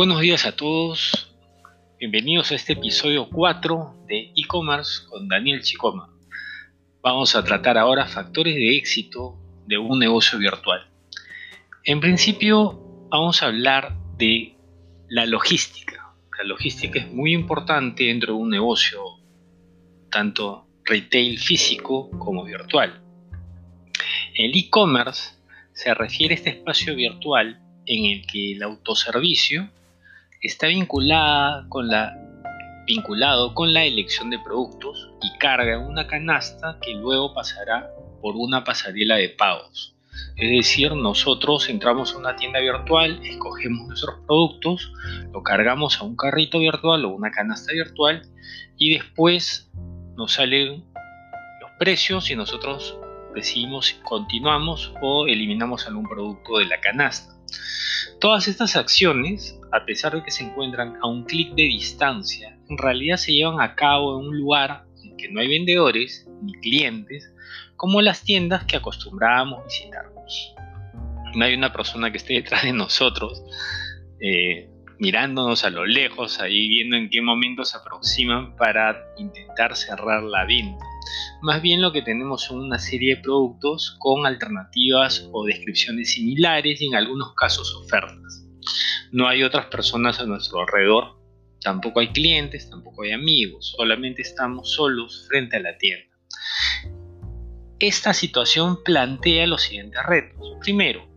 Buenos días a todos, bienvenidos a este episodio 4 de e-commerce con Daniel Chicoma. Vamos a tratar ahora factores de éxito de un negocio virtual. En principio vamos a hablar de la logística. La logística es muy importante dentro de un negocio, tanto retail físico como virtual. El e-commerce se refiere a este espacio virtual en el que el autoservicio está vinculada con la, vinculado con la elección de productos y carga una canasta que luego pasará por una pasarela de pagos. Es decir, nosotros entramos a una tienda virtual, escogemos nuestros productos, lo cargamos a un carrito virtual o una canasta virtual y después nos salen los precios y nosotros decidimos si continuamos o eliminamos algún producto de la canasta. Todas estas acciones, a pesar de que se encuentran a un clic de distancia, en realidad se llevan a cabo en un lugar en que no hay vendedores ni clientes, como las tiendas que acostumbrábamos visitar. No hay una persona que esté detrás de nosotros, eh, mirándonos a lo lejos, ahí viendo en qué momento se aproximan para intentar cerrar la venta. Más bien lo que tenemos son una serie de productos con alternativas o descripciones similares y en algunos casos ofertas. No hay otras personas a nuestro alrededor, tampoco hay clientes, tampoco hay amigos, solamente estamos solos frente a la tienda. Esta situación plantea los siguientes retos. Primero,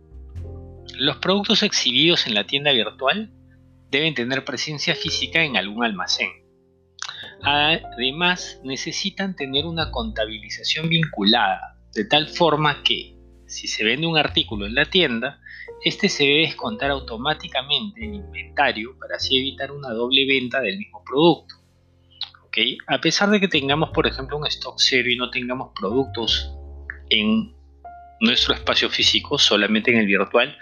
los productos exhibidos en la tienda virtual deben tener presencia física en algún almacén. Además, necesitan tener una contabilización vinculada, de tal forma que, si se vende un artículo en la tienda, este se debe descontar automáticamente en inventario para así evitar una doble venta del mismo producto. A pesar de que tengamos, por ejemplo, un stock cero y no tengamos productos en nuestro espacio físico, solamente en el virtual,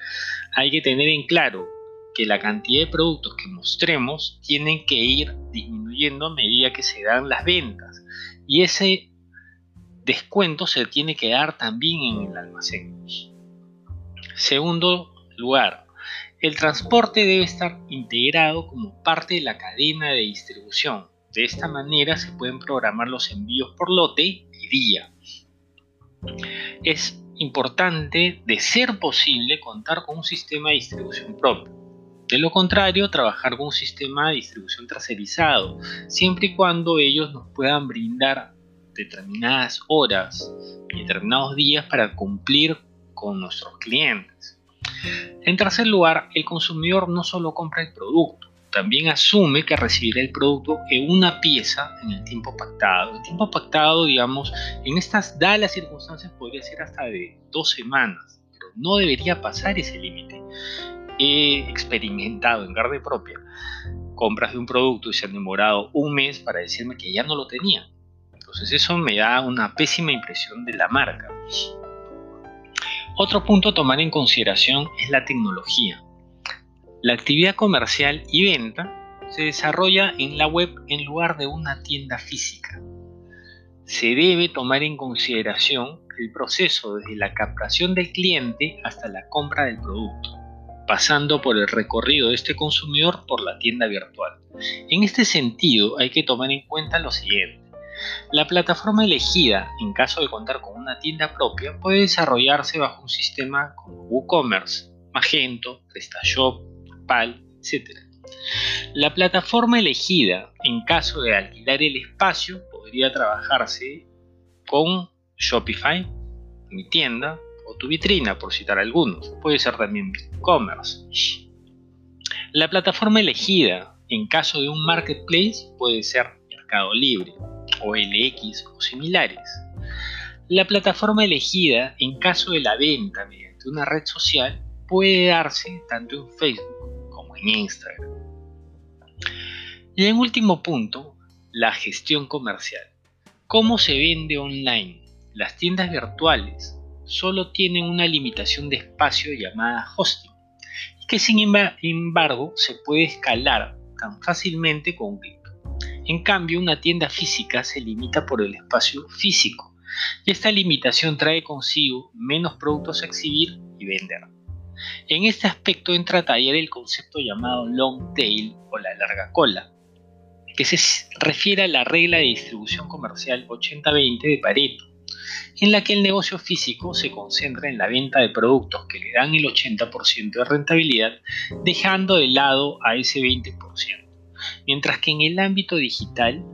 hay que tener en claro que la cantidad de productos que mostremos tienen que ir disminuyendo a medida que se dan las ventas. Y ese descuento se tiene que dar también en el almacén. Segundo lugar, el transporte debe estar integrado como parte de la cadena de distribución. De esta manera se pueden programar los envíos por lote y día. Es importante, de ser posible, contar con un sistema de distribución propio. De lo contrario, trabajar con un sistema de distribución tercerizado, siempre y cuando ellos nos puedan brindar determinadas horas y determinados días para cumplir con nuestros clientes. En tercer lugar, el consumidor no solo compra el producto, también asume que recibirá el producto en una pieza en el tiempo pactado. El tiempo pactado, digamos, en estas dadas circunstancias podría ser hasta de dos semanas, pero no debería pasar ese límite he experimentado en carne propia compras de un producto y se han demorado un mes para decirme que ya no lo tenía. Entonces eso me da una pésima impresión de la marca. Otro punto a tomar en consideración es la tecnología. La actividad comercial y venta se desarrolla en la web en lugar de una tienda física. Se debe tomar en consideración el proceso desde la captación del cliente hasta la compra del producto pasando por el recorrido de este consumidor por la tienda virtual. En este sentido hay que tomar en cuenta lo siguiente. La plataforma elegida, en caso de contar con una tienda propia, puede desarrollarse bajo un sistema como WooCommerce, Magento, PrestaShop, PAL, etc. La plataforma elegida, en caso de alquilar el espacio, podría trabajarse con Shopify, mi tienda, o tu vitrina, por citar algunos. Puede ser también e-commerce. La plataforma elegida en caso de un marketplace puede ser Mercado Libre o LX o similares. La plataforma elegida en caso de la venta mediante una red social puede darse tanto en Facebook como en Instagram. Y en último punto, la gestión comercial. ¿Cómo se vende online? Las tiendas virtuales solo tienen una limitación de espacio llamada hosting, que sin embargo se puede escalar tan fácilmente con un clic. En cambio, una tienda física se limita por el espacio físico, y esta limitación trae consigo menos productos a exhibir y vender. En este aspecto entra a taller el concepto llamado long tail o la larga cola, que se refiere a la regla de distribución comercial 80-20 de Pareto, en la que el negocio físico se concentra en la venta de productos que le dan el 80% de rentabilidad, dejando de lado a ese 20%, mientras que en el ámbito digital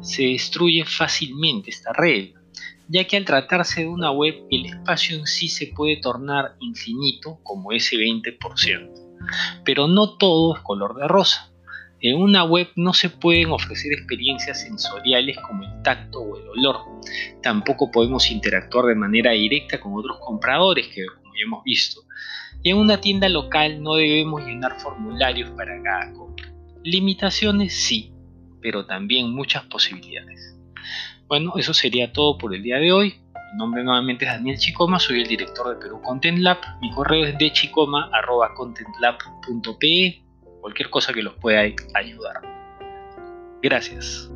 se destruye fácilmente esta regla, ya que al tratarse de una web el espacio en sí se puede tornar infinito como ese 20%. Pero no todo es color de rosa. En una web no se pueden ofrecer experiencias sensoriales como el tacto o el olor. Tampoco podemos interactuar de manera directa con otros compradores, que como ya hemos visto. Y en una tienda local no debemos llenar formularios para cada compra. Limitaciones sí, pero también muchas posibilidades. Bueno, eso sería todo por el día de hoy. Mi nombre nuevamente es Daniel Chicoma, soy el director de Perú Content Lab. Mi correo es de chicoma.contentlab.pe cualquier cosa que los pueda ayudar. Gracias.